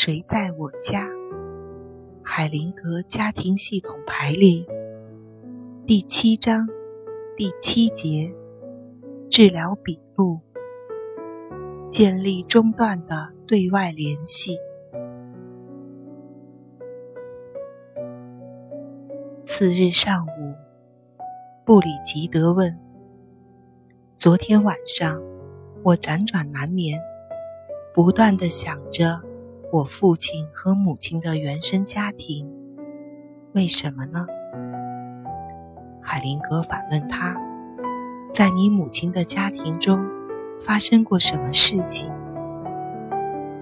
谁在我家？海灵格家庭系统排列第七章第七节治疗笔录：建立中断的对外联系。次日上午，布里吉德问：“昨天晚上，我辗转难眠，不断的想着。”我父亲和母亲的原生家庭，为什么呢？海灵格反问他：“在你母亲的家庭中，发生过什么事情？”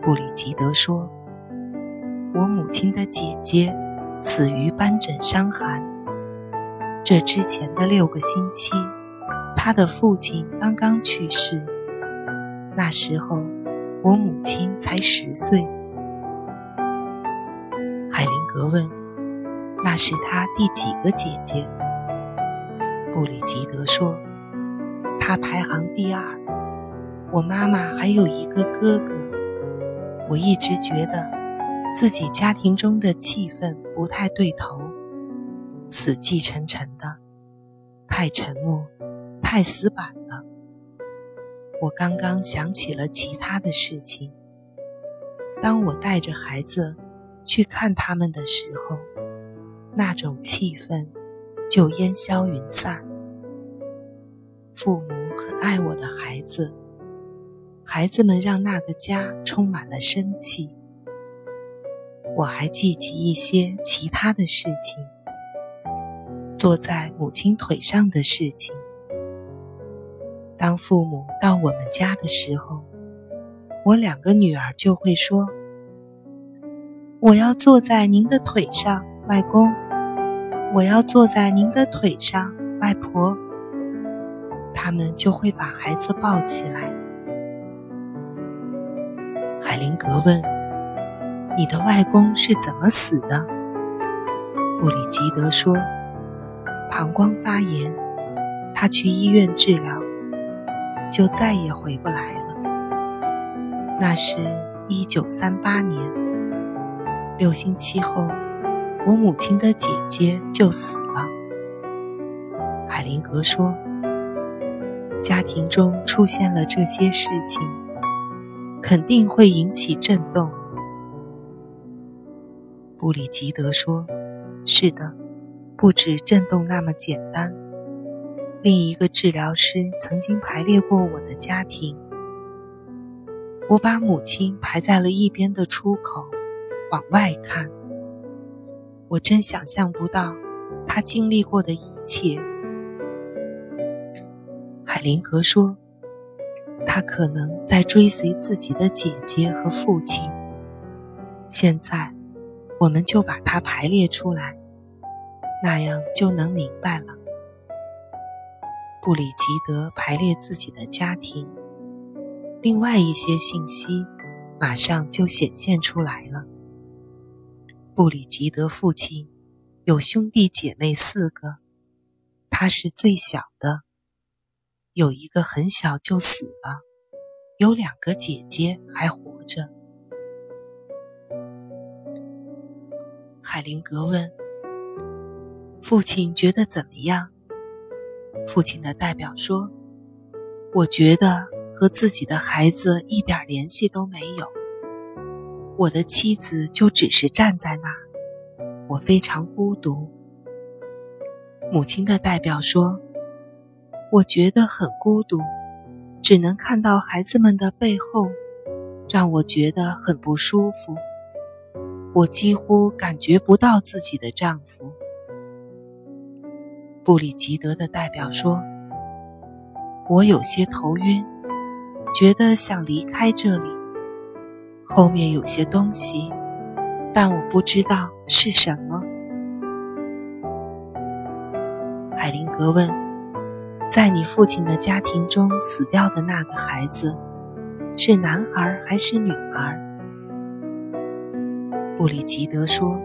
布里吉德说：“我母亲的姐姐死于斑疹伤寒。这之前的六个星期，她的父亲刚刚去世。那时候，我母亲才十岁。”那是他第几个姐姐？”布里吉德说：“他排行第二。我妈妈还有一个哥哥。我一直觉得自己家庭中的气氛不太对头，死气沉沉的，太沉默，太死板了。我刚刚想起了其他的事情。当我带着孩子。”去看他们的时候，那种气氛就烟消云散。父母很爱我的孩子，孩子们让那个家充满了生气。我还记起一些其他的事情，坐在母亲腿上的事情。当父母到我们家的时候，我两个女儿就会说。我要坐在您的腿上，外公。我要坐在您的腿上，外婆。他们就会把孩子抱起来。海灵格问：“你的外公是怎么死的？”布里吉德说：“膀胱发炎，他去医院治疗，就再也回不来了。那是一九三八年。”六星期后，我母亲的姐姐就死了。海灵格说：“家庭中出现了这些事情，肯定会引起震动。”布里吉德说：“是的，不止震动那么简单。另一个治疗师曾经排列过我的家庭，我把母亲排在了一边的出口。”往外看，我真想象不到他经历过的一切。海灵格说：“他可能在追随自己的姐姐和父亲。”现在，我们就把它排列出来，那样就能明白了。布里吉德排列自己的家庭，另外一些信息马上就显现出来了。布里吉德父亲有兄弟姐妹四个，他是最小的。有一个很小就死了，有两个姐姐还活着。海灵格问：“父亲觉得怎么样？”父亲的代表说：“我觉得和自己的孩子一点联系都没有。”我的妻子就只是站在那儿，我非常孤独。母亲的代表说：“我觉得很孤独，只能看到孩子们的背后，让我觉得很不舒服。我几乎感觉不到自己的丈夫。”布里吉德的代表说：“我有些头晕，觉得想离开这里。”后面有些东西，但我不知道是什么。海灵格问：“在你父亲的家庭中死掉的那个孩子，是男孩还是女孩？”布里吉德说：“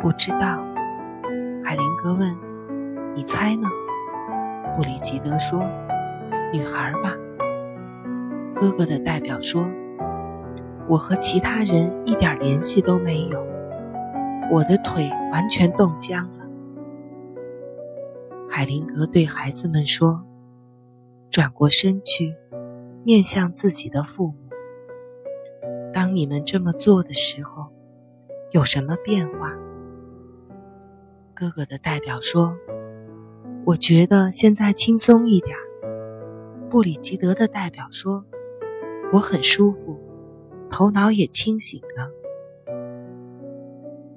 不知道。”海灵格问：“你猜呢？”布里吉德说：“女孩吧。”哥哥的代表说。我和其他人一点联系都没有，我的腿完全冻僵了。海灵格对孩子们说：“转过身去，面向自己的父母。当你们这么做的时候，有什么变化？”哥哥的代表说：“我觉得现在轻松一点。”布里吉德的代表说：“我很舒服。”头脑也清醒了。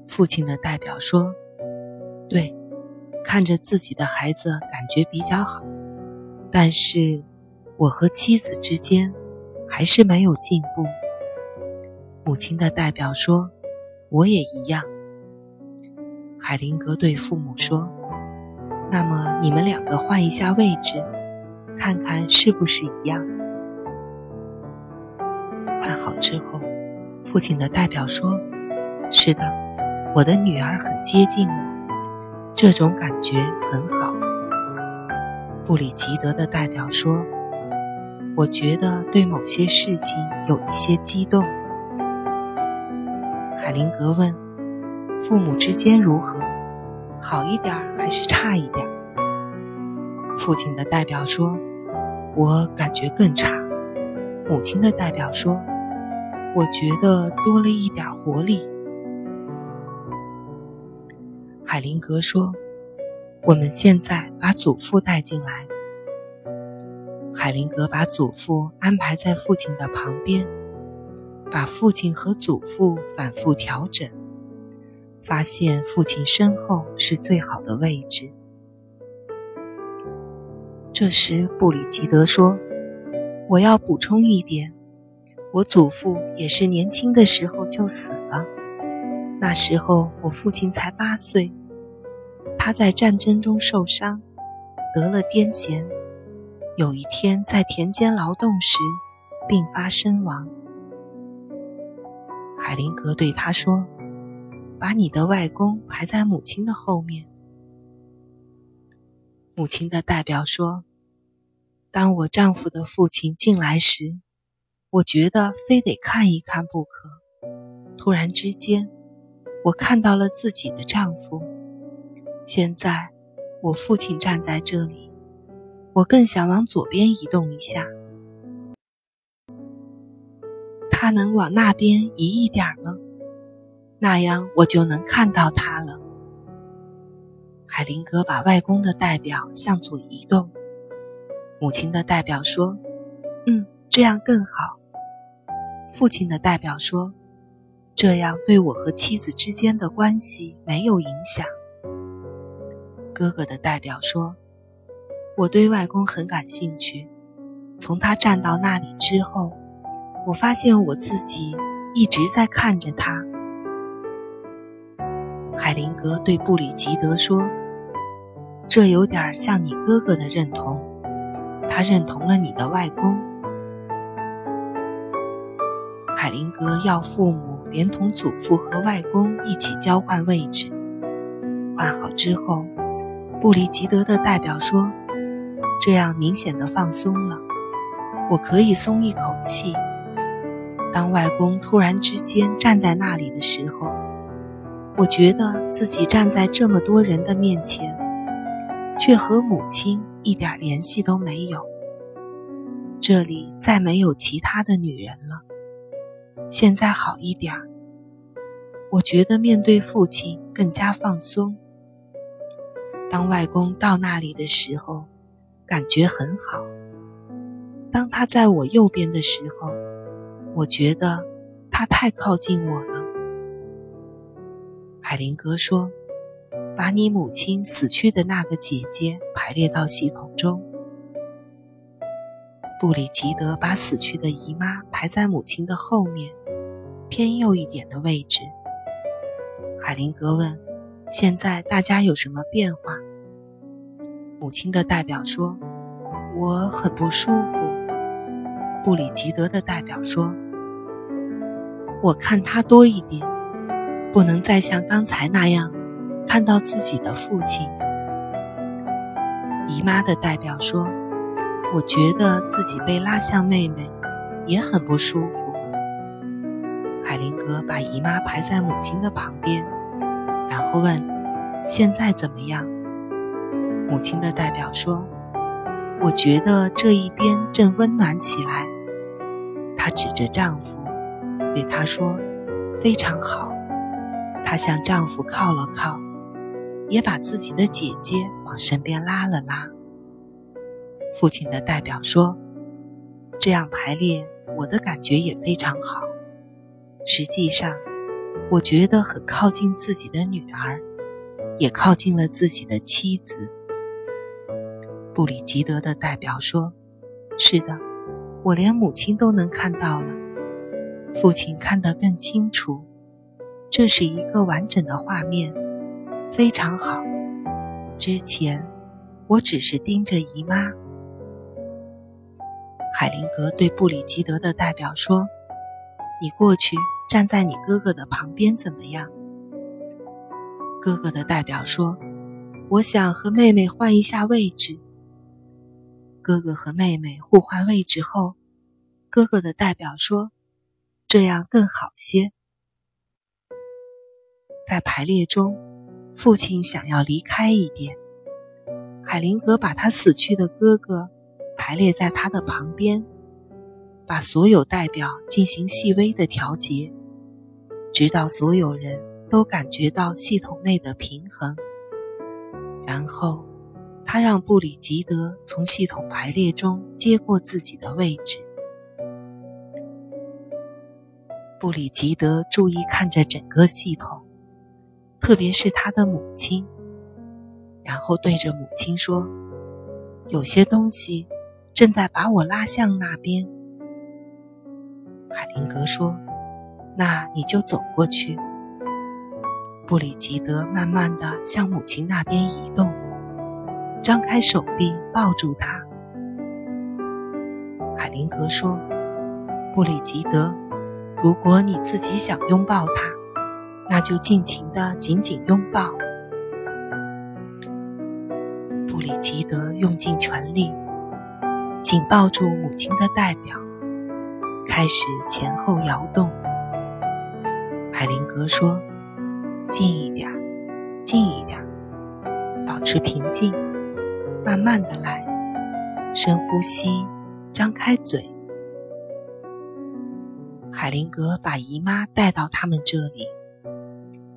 父亲的代表说：“对，看着自己的孩子感觉比较好，但是我和妻子之间还是没有进步。”母亲的代表说：“我也一样。”海灵格对父母说：“那么你们两个换一下位置，看看是不是一样。”之后，父亲的代表说：“是的，我的女儿很接近我，这种感觉很好。”布里吉德的代表说：“我觉得对某些事情有一些激动。”海灵格问：“父母之间如何？好一点还是差一点？”父亲的代表说：“我感觉更差。”母亲的代表说。我觉得多了一点活力。海灵格说：“我们现在把祖父带进来。”海灵格把祖父安排在父亲的旁边，把父亲和祖父反复调整，发现父亲身后是最好的位置。这时，布里吉德说：“我要补充一点。”我祖父也是年轻的时候就死了，那时候我父亲才八岁，他在战争中受伤，得了癫痫，有一天在田间劳动时病发身亡。海灵格对他说：“把你的外公排在母亲的后面。”母亲的代表说：“当我丈夫的父亲进来时。”我觉得非得看一看不可。突然之间，我看到了自己的丈夫。现在，我父亲站在这里，我更想往左边移动一下。他能往那边移一点吗？那样我就能看到他了。海灵格把外公的代表向左移动。母亲的代表说：“嗯，这样更好。”父亲的代表说：“这样对我和妻子之间的关系没有影响。”哥哥的代表说：“我对外公很感兴趣。从他站到那里之后，我发现我自己一直在看着他。”海灵格对布里吉德说：“这有点像你哥哥的认同，他认同了你的外公。”海灵格要父母连同祖父和外公一起交换位置。换好之后，布里吉德的代表说：“这样明显的放松了，我可以松一口气。”当外公突然之间站在那里的时候，我觉得自己站在这么多人的面前，却和母亲一点联系都没有。这里再没有其他的女人了。现在好一点儿，我觉得面对父亲更加放松。当外公到那里的时候，感觉很好。当他在我右边的时候，我觉得他太靠近我了。海林格说：“把你母亲死去的那个姐姐排列到系统中。”布里吉德把死去的姨妈排在母亲的后面，偏右一点的位置。海灵格问：“现在大家有什么变化？”母亲的代表说：“我很不舒服。”布里吉德的代表说：“我看他多一点，不能再像刚才那样看到自己的父亲。”姨妈的代表说。我觉得自己被拉向妹妹，也很不舒服。格把姨妈排在母亲的旁边，然后问：“现在怎么样？”母亲的代表说：“我觉得这一边正温暖起来。”她指着丈夫，对他说：“非常好。”她向丈夫靠了靠，也把自己的姐姐往身边拉了拉。父亲的代表说：“这样排列，我的感觉也非常好。实际上，我觉得很靠近自己的女儿，也靠近了自己的妻子。”布里吉德的代表说：“是的，我连母亲都能看到了，父亲看得更清楚。这是一个完整的画面，非常好。之前，我只是盯着姨妈。”海灵格对布里吉德的代表说：“你过去站在你哥哥的旁边怎么样？”哥哥的代表说：“我想和妹妹换一下位置。”哥哥和妹妹互换位置后，哥哥的代表说：“这样更好些。”在排列中，父亲想要离开一点，海灵格把他死去的哥哥。排列在他的旁边，把所有代表进行细微的调节，直到所有人都感觉到系统内的平衡。然后，他让布里吉德从系统排列中接过自己的位置。布里吉德注意看着整个系统，特别是他的母亲，然后对着母亲说：“有些东西。”正在把我拉向那边，海灵格说：“那你就走过去。”布里吉德慢慢的向母亲那边移动，张开手臂抱住她。海灵格说：“布里吉德，如果你自己想拥抱他，那就尽情的紧紧拥抱。”布里吉德用尽全力。紧抱住母亲的代表，开始前后摇动。海灵格说：“近一点，近一点，保持平静，慢慢的来，深呼吸，张开嘴。”海灵格把姨妈带到他们这里，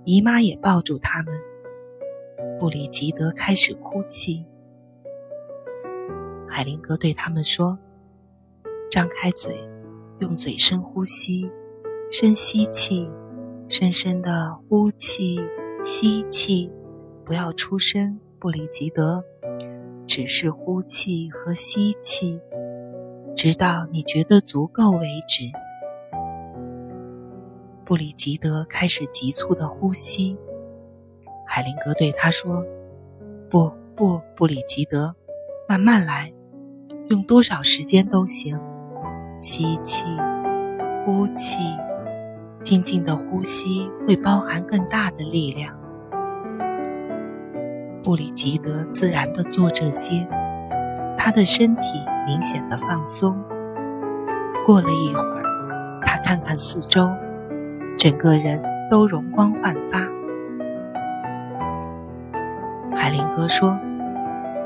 姨妈也抱住他们。布里吉德开始哭泣。海灵格对他们说：“张开嘴，用嘴深呼吸，深吸气，深深的呼气，吸气，不要出声，布里吉德，只是呼气和吸气，直到你觉得足够为止。”布里吉德开始急促的呼吸。海灵格对他说：“不，不，布里吉德，慢慢来。”用多少时间都行，吸气，呼气，静静的呼吸会包含更大的力量。布里吉德自然的做这些，他的身体明显的放松。过了一会儿，他看看四周，整个人都容光焕发。海林哥说：“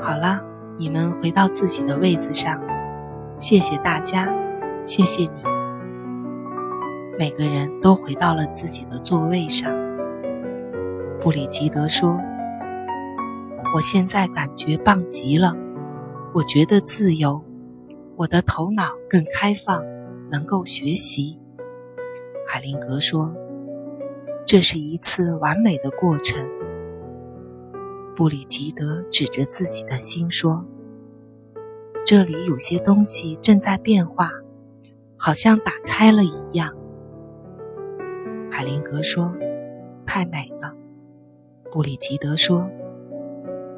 好了。”你们回到自己的位子上，谢谢大家，谢谢你。每个人都回到了自己的座位上。布里吉德说：“我现在感觉棒极了，我觉得自由，我的头脑更开放，能够学习。”海灵格说：“这是一次完美的过程。”布里吉德指着自己的心说：“这里有些东西正在变化，好像打开了一样。”海灵格说：“太美了。”布里吉德说：“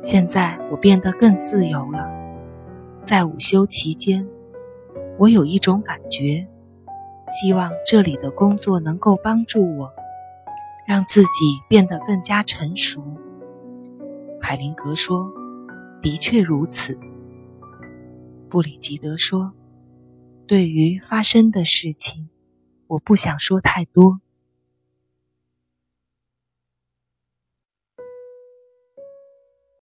现在我变得更自由了。在午休期间，我有一种感觉，希望这里的工作能够帮助我，让自己变得更加成熟。”海灵格说：“的确如此。”布里吉德说：“对于发生的事情，我不想说太多。